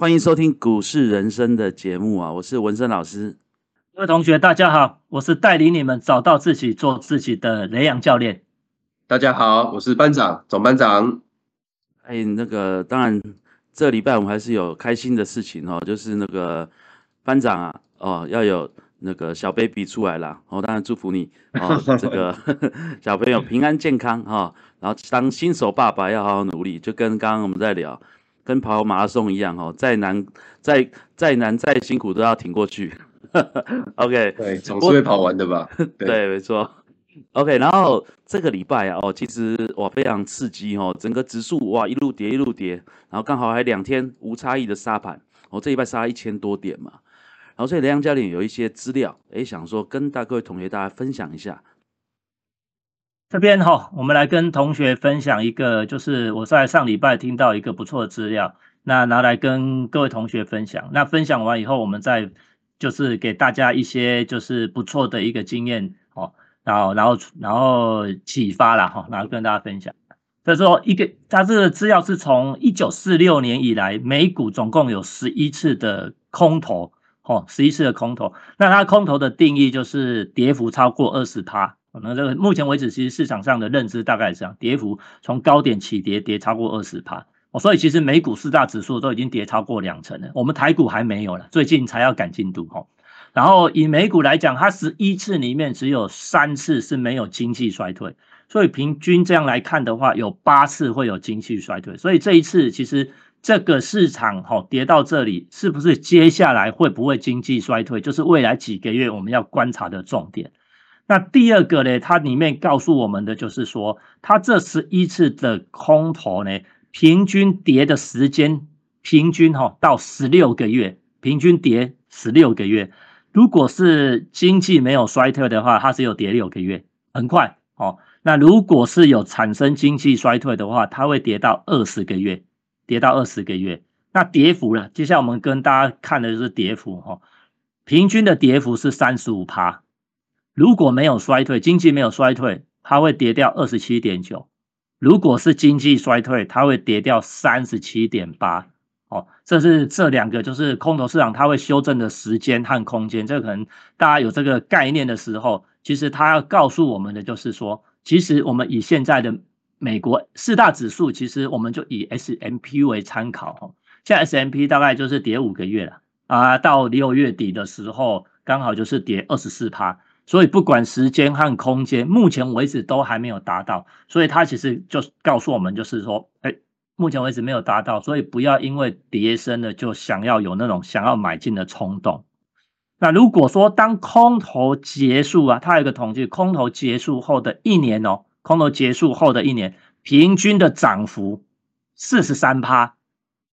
欢迎收听股市人生的节目啊，我是文生老师。各位同学，大家好，我是带领你们找到自己、做自己的雷洋教练。大家好，我是班长、总班长。哎，那个当然，这礼拜我们还是有开心的事情哦，就是那个班长啊，哦，要有那个小 baby 出来了，哦，当然祝福你哦，这个 小朋友平安健康哈，然后当新手爸爸要好好努力，就跟刚刚我们在聊，跟跑马拉松一样哦，再难再再难再辛苦都要挺过去。OK，对，总是会跑完的吧？对，没错。OK，然后这个礼拜啊，哦，其实哇非常刺激哦，整个指数哇一路跌一路跌，然后刚好还两天无差异的杀盘，哦，这礼拜杀一千多点嘛，然后所以雷阳教练有一些资料，哎，想说跟大各位同学大家分享一下。这边哈，我们来跟同学分享一个，就是我在上礼拜听到一个不错的资料，那拿来跟各位同学分享。那分享完以后，我们再就是给大家一些就是不错的一个经验哦，然后然后然后启发了哈，然后跟大家分享。所以说一个，它这个资料是从一九四六年以来，美股总共有十一次的空头，哦，十一次的空头。那它空头的定义就是跌幅超过二十趴。那这个目前为止，其实市场上的认知大概是这样，跌幅从高点起跌，跌超过二十趴。哦，所以其实美股四大指数都已经跌超过两成了，我们台股还没有了，最近才要赶进度哈。然后以美股来讲，它十一次里面只有三次是没有经济衰退，所以平均这样来看的话，有八次会有经济衰退。所以这一次其实这个市场哈跌到这里，是不是接下来会不会经济衰退，就是未来几个月我们要观察的重点。那第二个呢，它里面告诉我们的就是说，它这十一次的空头呢。平均跌的时间，平均哈到十六个月，平均跌十六个月。如果是经济没有衰退的话，它只有跌六个月，很快哦。那如果是有产生经济衰退的话，它会跌到二十个月，跌到二十个月。那跌幅了，接下来我们跟大家看的就是跌幅哈，平均的跌幅是三十五趴。如果没有衰退，经济没有衰退，它会跌掉二十七点九。如果是经济衰退，它会跌掉三十七点八，哦，这是这两个就是空头市场它会修正的时间和空间。这可能大家有这个概念的时候，其实它要告诉我们的就是说，其实我们以现在的美国四大指数，其实我们就以 S M P 为参考，哈，现在 S M P 大概就是跌五个月了啊，到六月底的时候，刚好就是跌二十四趴。所以不管时间和空间，目前为止都还没有达到，所以它其实就告诉我们，就是说，哎，目前为止没有达到，所以不要因为跌升了就想要有那种想要买进的冲动。那如果说当空头结束啊，它有一个统计，空头结束后的一年哦，空头结束后的一年，平均的涨幅四十三趴，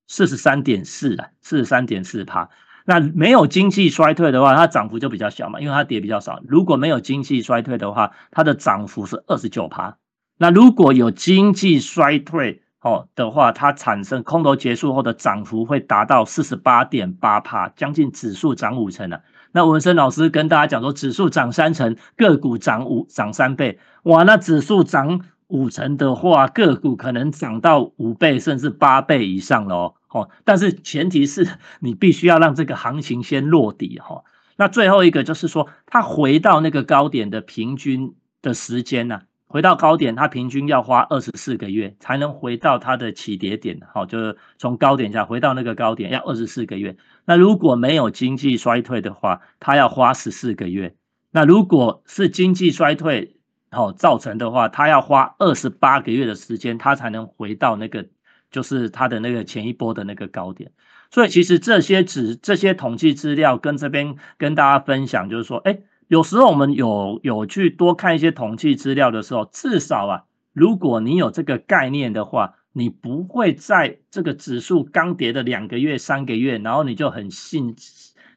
四十三点四啊，四十三点四趴。那没有经济衰退的话，它涨幅就比较小嘛，因为它跌比较少。如果没有经济衰退的话，它的涨幅是二十九趴。那如果有经济衰退哦的话，它产生空头结束后的涨幅会达到四十八点八帕，将近指数涨五成了。那文生老师跟大家讲说，指数涨三成，个股涨五涨三倍，哇，那指数涨五成的话，个股可能涨到五倍甚至八倍以上了哦。哦，但是前提是 你必须要让这个行情先落底哈。那最后一个就是说，它回到那个高点的平均的时间呢？回到高点，它平均要花二十四个月才能回到它的起跌点。好，就是从高点下回到那个高点要二十四个月。那如果没有经济衰退的话，它要花十四个月。那如果是经济衰退好造成的话，它要花二十八个月的时间，它才能回到那个。就是它的那个前一波的那个高点，所以其实这些指这些统计资料跟这边跟大家分享，就是说，哎，有时候我们有有去多看一些统计资料的时候，至少啊，如果你有这个概念的话，你不会在这个指数刚跌的两个月、三个月，然后你就很兴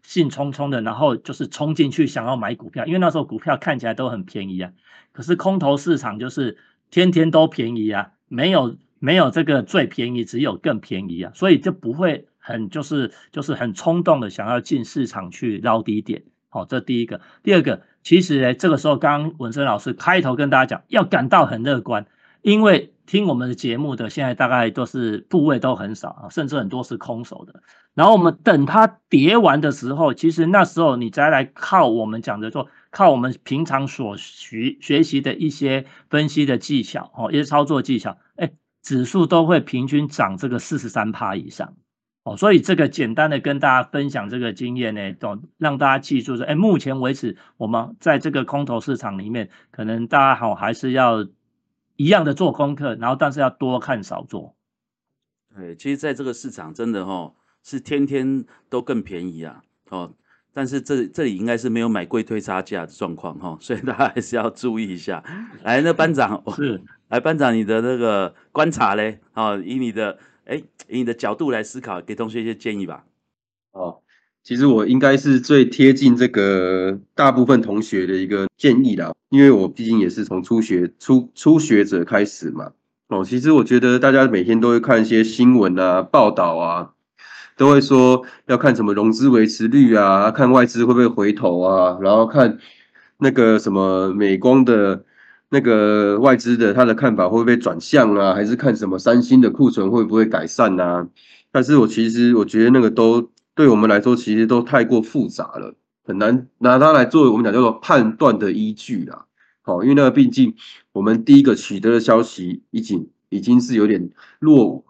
兴冲冲的，然后就是冲进去想要买股票，因为那时候股票看起来都很便宜啊，可是空头市场就是天天都便宜啊，没有。没有这个最便宜，只有更便宜啊，所以就不会很就是就是很冲动的想要进市场去捞低点。好，这第一个。第二个，其实呢，这个时候刚刚文生老师开头跟大家讲，要感到很乐观。因为听我们的节目的现在大概都是部位都很少啊，甚至很多是空手的。然后我们等它跌完的时候，其实那时候你再来靠我们讲的说，靠我们平常所学学习的一些分析的技巧哦，一些操作技巧，哎，指数都会平均涨这个四十三趴以上哦。所以这个简单的跟大家分享这个经验呢，懂让大家记住说，哎，目前为止我们在这个空头市场里面，可能大家好还是要一样的做功课，然后但是要多看少做。对，其实在这个市场真的哈。是天天都更便宜啊，哦，但是这这里应该是没有买贵推差价的状况哈，所以大家还是要注意一下。来，那班长是 来班长，你的那个观察嘞，哦，以你的哎以你的角度来思考，给同学一些建议吧。哦，其实我应该是最贴近这个大部分同学的一个建议啦，因为我毕竟也是从初学初初学者开始嘛。哦，其实我觉得大家每天都会看一些新闻啊、报道啊。都会说要看什么融资维持率啊，看外资会不会回头啊，然后看那个什么美光的那个外资的他的看法会不会转向啊，还是看什么三星的库存会不会改善啊？但是我其实我觉得那个都对我们来说其实都太过复杂了，很难拿它来作为我们讲叫做判断的依据啦。好，因为那个毕竟我们第一个取得的消息已经已经是有点落伍。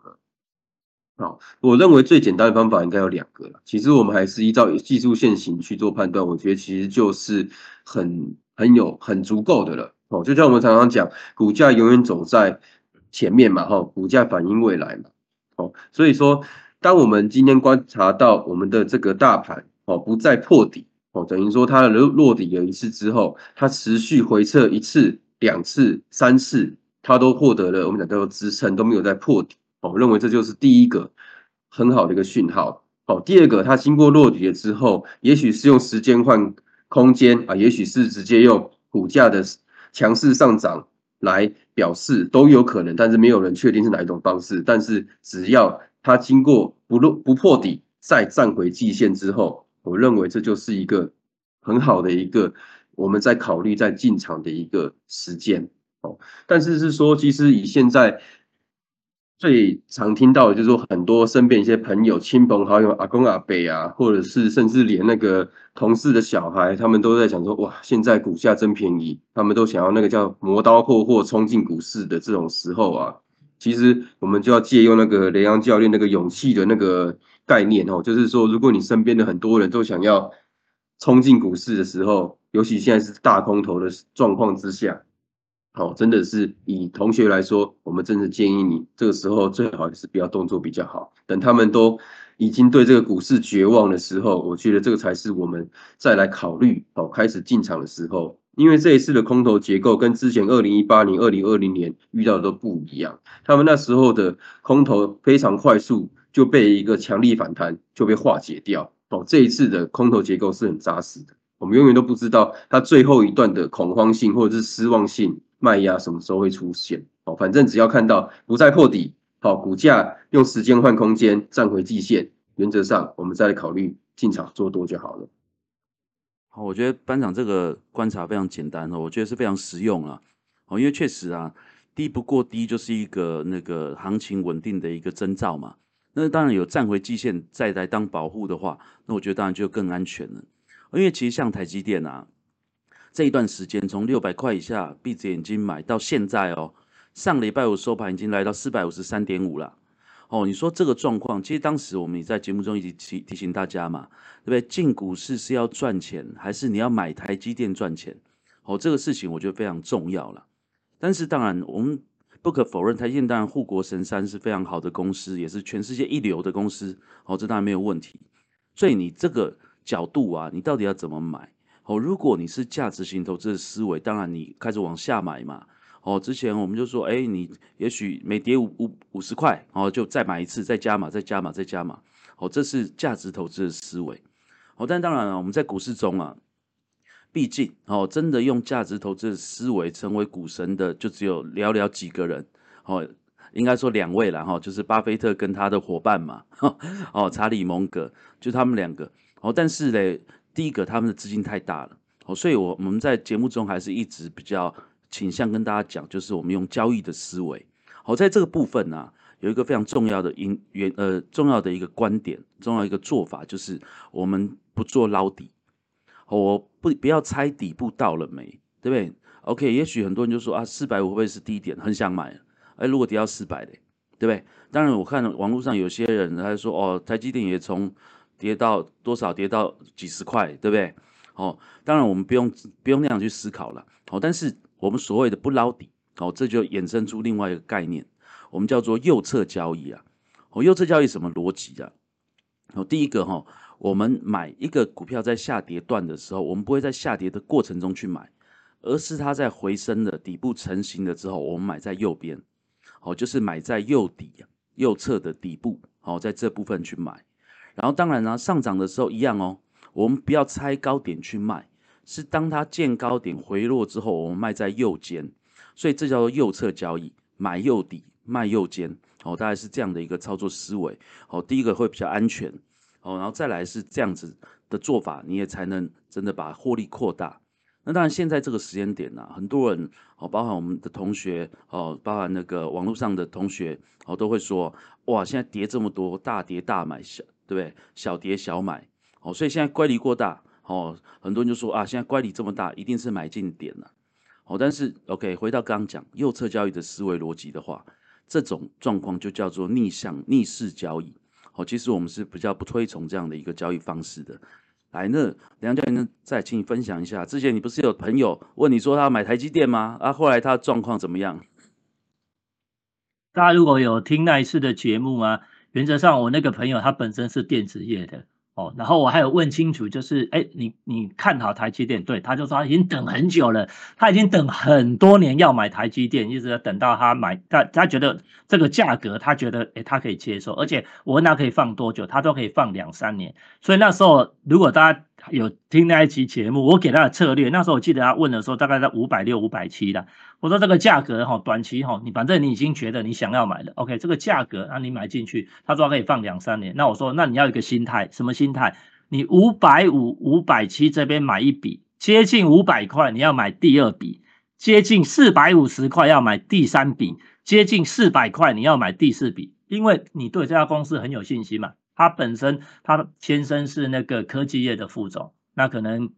好，我认为最简单的方法应该有两个了。其实我们还是依照技术线型去做判断，我觉得其实就是很很有很足够的了。哦，就像我们常常讲，股价永远走在前面嘛，哈，股价反映未来嘛。哦，所以说，当我们今天观察到我们的这个大盘哦不再破底，哦，等于说它的落落底了一次之后，它持续回撤一次、两次、三次，它都获得了我们讲叫做支撑，都没有再破底。我认为这就是第一个很好的一个讯号。好，第二个，它经过落底了之后，也许是用时间换空间啊，也许是直接用股价的强势上涨来表示，都有可能。但是没有人确定是哪一种方式。但是只要它经过不落不破底，再站回季线之后，我认为这就是一个很好的一个我们在考虑在进场的一个时间。哦，但是是说，其实以现在。最常听到的就是说，很多身边一些朋友、亲朋好友、阿公阿伯啊，或者是甚至连那个同事的小孩，他们都在想说：哇，现在股价真便宜，他们都想要那个叫磨刀霍霍冲进股市的这种时候啊。其实我们就要借用那个雷阳教练那个勇气的那个概念哦，就是说，如果你身边的很多人都想要冲进股市的时候，尤其现在是大空头的状况之下。哦，真的是以同学来说，我们真的建议你这个时候最好是不要动作比较好。等他们都已经对这个股市绝望的时候，我觉得这个才是我们再来考虑哦开始进场的时候。因为这一次的空头结构跟之前二零一八年、二零二零年遇到的都不一样。他们那时候的空头非常快速就被一个强力反弹就被化解掉。哦，这一次的空头结构是很扎实的。我们永远都不知道它最后一段的恐慌性或者是失望性。卖压什么时候会出现？哦，反正只要看到不再破底，好，股价用时间换空间，站回季线，原则上我们再来考虑进场做多就好了。好，我觉得班长这个观察非常简单哦，我觉得是非常实用啊。哦，因为确实啊，低不过低就是一个那个行情稳定的一个征兆嘛。那当然有站回季线再来当保护的话，那我觉得当然就更安全了。因为其实像台积电啊。这一段时间，从六百块以下闭着眼睛买到现在哦，上礼拜五收盘已经来到四百五十三点五了。哦，你说这个状况，其实当时我们也在节目中一直提提醒大家嘛，对不对？进股市是要赚钱，还是你要买台积电赚钱？哦，这个事情我觉得非常重要了。但是当然，我们不可否认，台积电当然护国神山是非常好的公司，也是全世界一流的公司。哦，这当然没有问题。所以你这个角度啊，你到底要怎么买？哦，如果你是价值型投资的思维，当然你开始往下买嘛。哦，之前我们就说，哎，你也许每跌五五五十块，哦，就再买一次，再加码，再加码，再加码。哦，这是价值投资的思维。哦，但当然了，我们在股市中啊，毕竟哦，真的用价值投资的思维成为股神的，就只有寥寥几个人。哦，应该说两位了哈，就是巴菲特跟他的伙伴嘛。哦，查理蒙格，就他们两个。哦，但是嘞。第一个，他们的资金太大了，哦，所以我我们在节目中还是一直比较倾向跟大家讲，就是我们用交易的思维。好，在这个部分呢，有一个非常重要的因原呃重要的一个观点，重要一个做法，就是我们不做捞底。我不不要猜底部到了没，对不对？OK，也许很多人就说啊，四百五会不会是低点，很想买。哎，如果跌到四百嘞，对不对？当然，我看网络上有些人他说哦，台积电也从跌到多少，跌到几十块，对不对？哦，当然我们不用不用那样去思考了。哦，但是我们所谓的不捞底，哦，这就衍生出另外一个概念，我们叫做右侧交易啊。哦，右侧交易什么逻辑啊？哦，第一个哈。我们买一个股票在下跌段的时候，我们不会在下跌的过程中去买，而是它在回升的底部成型了之后，我们买在右边，好，就是买在右底右侧的底部，好，在这部分去买。然后当然呢，上涨的时候一样哦，我们不要猜高点去卖，是当它见高点回落之后，我们卖在右肩，所以这叫做右侧交易，买右底卖右肩，哦，大概是这样的一个操作思维，哦，第一个会比较安全。哦，然后再来是这样子的做法，你也才能真的把获利扩大。那当然，现在这个时间点呢，很多人哦，包含我们的同学哦，包含那个网络上的同学哦，都会说哇，现在跌这么多，大跌大买，小对不对？小跌小买哦，所以现在乖离过大哦，很多人就说啊，现在乖离这么大，一定是买进点了。哦，但是 OK，回到刚刚讲右侧交易的思维逻辑的话，这种状况就叫做逆向逆势交易。哦，其实我们是比较不推崇这样的一个交易方式的。来，那梁教练再请你分享一下，之前你不是有朋友问你说他要买台积电吗？啊，后来他的状况怎么样？大家如果有听那一次的节目啊，原则上我那个朋友他本身是电子业的。哦，然后我还有问清楚，就是哎，你你看好台积电？对，他就说他已经等很久了，他已经等很多年要买台积电，一直等到他买，他他觉得这个价格，他觉得哎，他可以接受，而且我问他可以放多久，他都可以放两三年。所以那时候，如果大家有听那一期节目，我给他的策略，那时候我记得他问的时候，大概在五百六、五百七的。我说这个价格哈，短期哈，你反正你已经觉得你想要买了，OK，这个价格让你买进去，他说可以放两三年。那我说，那你要一个心态，什么心态？你五百五、五百七这边买一笔，接近五百块，你要买第二笔；接近四百五十块要买第三笔；接近四百块你要买第四笔，因为你对这家公司很有信心嘛。他本身他先生是那个科技业的副总，那可能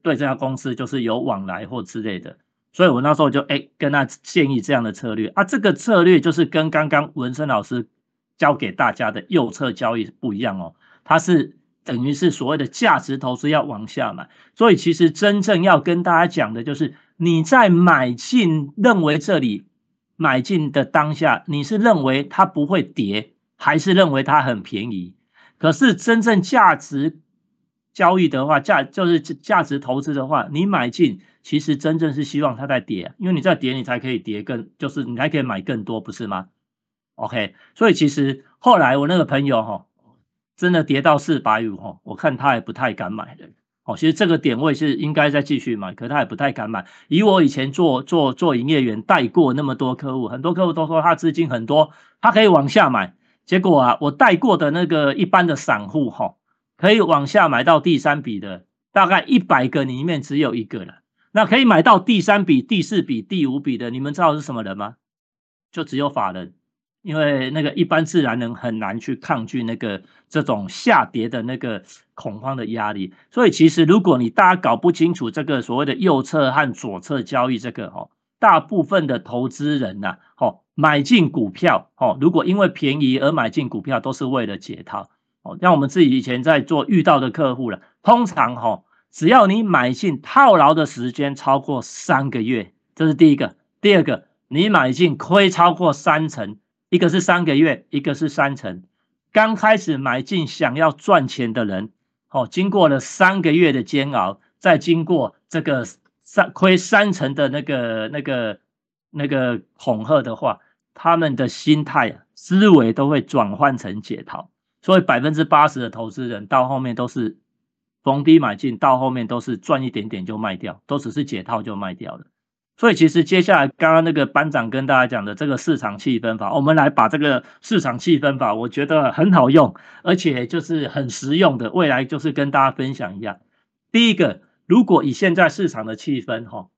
对这家公司就是有往来或之类的。所以我那时候就哎跟他建议这样的策略啊，这个策略就是跟刚刚文生老师教给大家的右侧交易不一样哦，它是等于是所谓的价值投资要往下买，所以其实真正要跟大家讲的就是你在买进认为这里买进的当下，你是认为它不会跌，还是认为它很便宜？可是真正价值交易的话，价就是价值投资的话，你买进。其实真正是希望它在跌，因为你在跌，你才可以跌更，就是你还可以买更多，不是吗？OK，所以其实后来我那个朋友哈，真的跌到四百五哈，我看他也不太敢买的。哦，其实这个点位是应该再继续买，可他也不太敢买。以我以前做做做营业员带过那么多客户，很多客户都说他资金很多，他可以往下买。结果啊，我带过的那个一般的散户哈，可以往下买到第三笔的，大概一百个里面只有一个了。那可以买到第三笔、第四笔、第五笔的，你们知道是什么人吗？就只有法人，因为那个一般自然人很难去抗拒那个这种下跌的那个恐慌的压力。所以其实如果你大家搞不清楚这个所谓的右侧和左侧交易这个哦，大部分的投资人呐，哦买进股票哦，如果因为便宜而买进股票，都是为了解套哦。像我们自己以前在做遇到的客户了，通常哈。只要你买进套牢的时间超过三个月，这是第一个。第二个，你买进亏超过三成，一个是三个月，一个是三成。刚开始买进想要赚钱的人，哦，经过了三个月的煎熬，再经过这个三亏三成的那个、那个、那个恐吓的话，他们的心态、思维都会转换成解套。所以百分之八十的投资人到后面都是。逢低买进，到后面都是赚一点点就卖掉，都只是解套就卖掉了。所以其实接下来刚刚那个班长跟大家讲的这个市场气氛法，我们来把这个市场气氛法，我觉得很好用，而且就是很实用的。未来就是跟大家分享一下。第一个，如果以现在市场的气氛哈，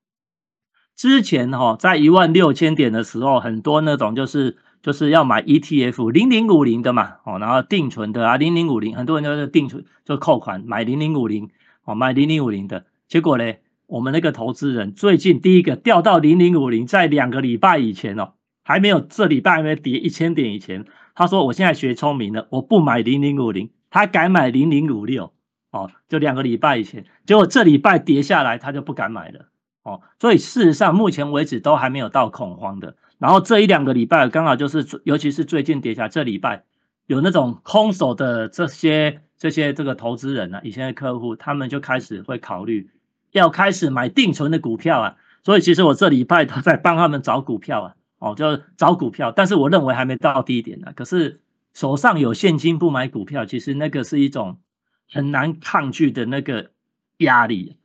之前哈在一万六千点的时候，很多那种就是就是要买 ETF 零零五零的嘛，哦，然后定存的啊零零五零，很多人就是定存就扣款买零零五零，哦买零零五零的，结果呢，我们那个投资人最近第一个掉到零零五零，在两个礼拜以前哦，还没有这礼拜还没跌一千点以前，他说我现在学聪明了，我不买零零五零，他改买零零五六，哦，就两个礼拜以前，结果这礼拜跌下来，他就不敢买了。哦，所以事实上，目前为止都还没有到恐慌的。然后这一两个礼拜，刚好就是，尤其是最近跌下这礼拜，有那种空手的这些这些这个投资人呢，以前的客户，他们就开始会考虑要开始买定存的股票啊。所以其实我这礼拜都在帮他们找股票啊，哦，就找股票。但是我认为还没到低点呢。可是手上有现金不买股票，其实那个是一种很难抗拒的那个压力。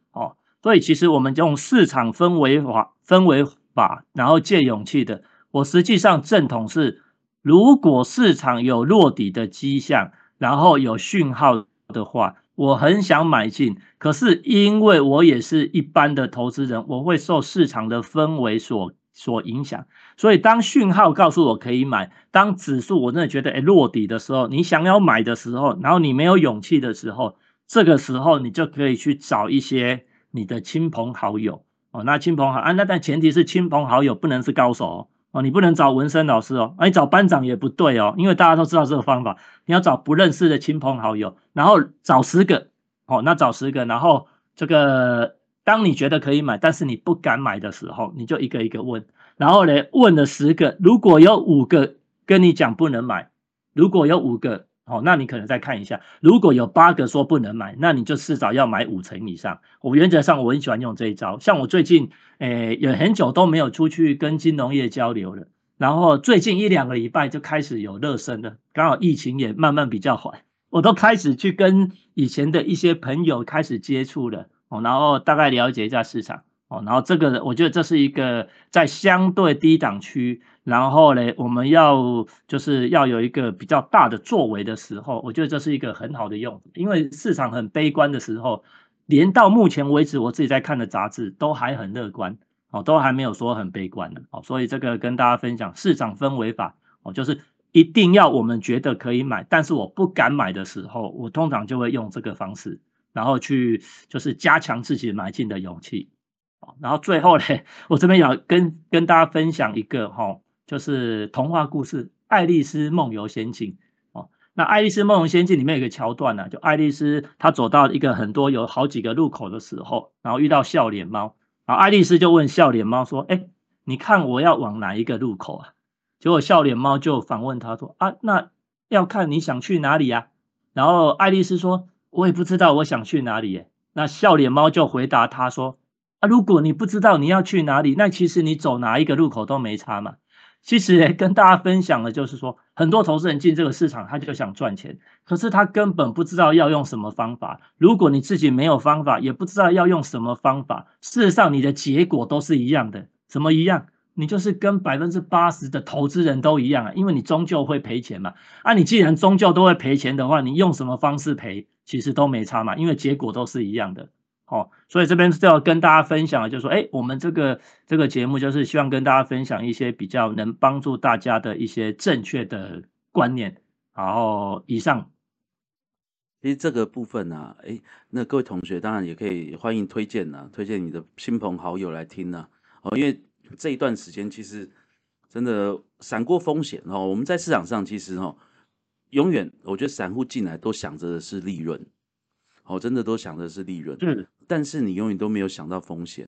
所以其实我们用市场氛围法、氛围法，然后借勇气的。我实际上正统是，如果市场有落底的迹象，然后有讯号的话，我很想买进。可是因为我也是一般的投资人，我会受市场的氛围所所影响。所以当讯号告诉我可以买，当指数我真的觉得诶落底的时候，你想要买的时候，然后你没有勇气的时候，这个时候你就可以去找一些。你的亲朋好友。哦，那亲朋好啊，那但前提是亲朋好友不能是高手哦，你不能找纹身老师哦，你找班长也不对哦，因为大家都知道这个方法，你要找不认识的亲朋好友，然后找十个。哦，那找十个，然后这个当你觉得可以买，但是你不敢买的时候，你就一个一个问，然后呢问了十个，如果有五个跟你讲不能买，如果有五个。好，那你可能再看一下，如果有八个说不能买，那你就至少要买五成以上。我原则上我很喜欢用这一招，像我最近诶有很久都没有出去跟金融业交流了，然后最近一两个礼拜就开始有热身了，刚好疫情也慢慢比较缓，我都开始去跟以前的一些朋友开始接触了，哦，然后大概了解一下市场。哦，然后这个我觉得这是一个在相对低档区，然后呢，我们要就是要有一个比较大的作为的时候，我觉得这是一个很好的用，因为市场很悲观的时候，连到目前为止我自己在看的杂志都还很乐观，哦，都还没有说很悲观的，哦，所以这个跟大家分享市场氛围法，哦，就是一定要我们觉得可以买，但是我不敢买的时候，我通常就会用这个方式，然后去就是加强自己买进的勇气。然后最后呢，我这边要跟跟大家分享一个哈，就是童话故事《爱丽丝梦游仙境》哦。那《爱丽丝梦游仙境》里面有个桥段呢，就爱丽丝她走到一个很多有好几个路口的时候，然后遇到笑脸猫，然后爱丽丝就问笑脸猫说：“哎，你看我要往哪一个路口啊？”结果笑脸猫就反问她说：“啊，那要看你想去哪里呀？”然后爱丽丝说：“我也不知道我想去哪里。”耶。那笑脸猫就回答她说。啊，如果你不知道你要去哪里，那其实你走哪一个路口都没差嘛。其实跟大家分享的就是说，很多投资人进这个市场，他就想赚钱，可是他根本不知道要用什么方法。如果你自己没有方法，也不知道要用什么方法，事实上你的结果都是一样的。怎么一样？你就是跟百分之八十的投资人都一样啊，因为你终究会赔钱嘛。啊，你既然终究都会赔钱的话，你用什么方式赔，其实都没差嘛，因为结果都是一样的。哦，所以这边是要跟大家分享，就是说，哎，我们这个这个节目就是希望跟大家分享一些比较能帮助大家的一些正确的观念。然后以上，其实这个部分呢，哎，那各位同学当然也可以欢迎推荐呢，推荐你的亲朋好友来听呢。哦，因为这一段时间其实真的闪过风险哦。我们在市场上其实哦，永远我觉得散户进来都想着的是利润。哦，真的都想的是利润，嗯，但是你永远都没有想到风险，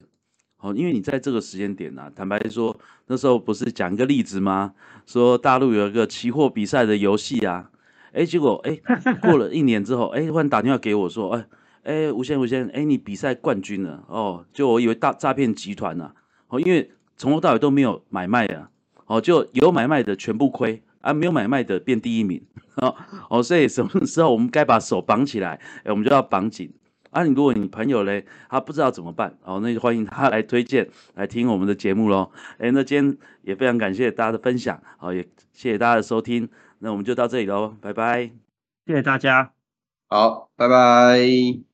哦，因为你在这个时间点呢，坦白说，那时候不是讲一个例子吗？说大陆有一个期货比赛的游戏啊，哎，结果哎，过了一年之后，哎，忽然打电话给我说，哎，哎，吴先吴先，哎，你比赛冠军了，哦，就我以为大诈骗集团呢，哦，因为从头到尾都没有买卖啊，哦，就有买卖的全部亏。啊，没有买卖的变第一名哦哦，所以什么时候我们该把手绑起来，哎，我们就要绑紧啊。你如果你朋友嘞，他不知道怎么办哦，那就欢迎他来推荐来听我们的节目喽。哎，那今天也非常感谢大家的分享，好，也谢谢大家的收听，那我们就到这里喽，拜拜，谢谢大家，好，拜拜。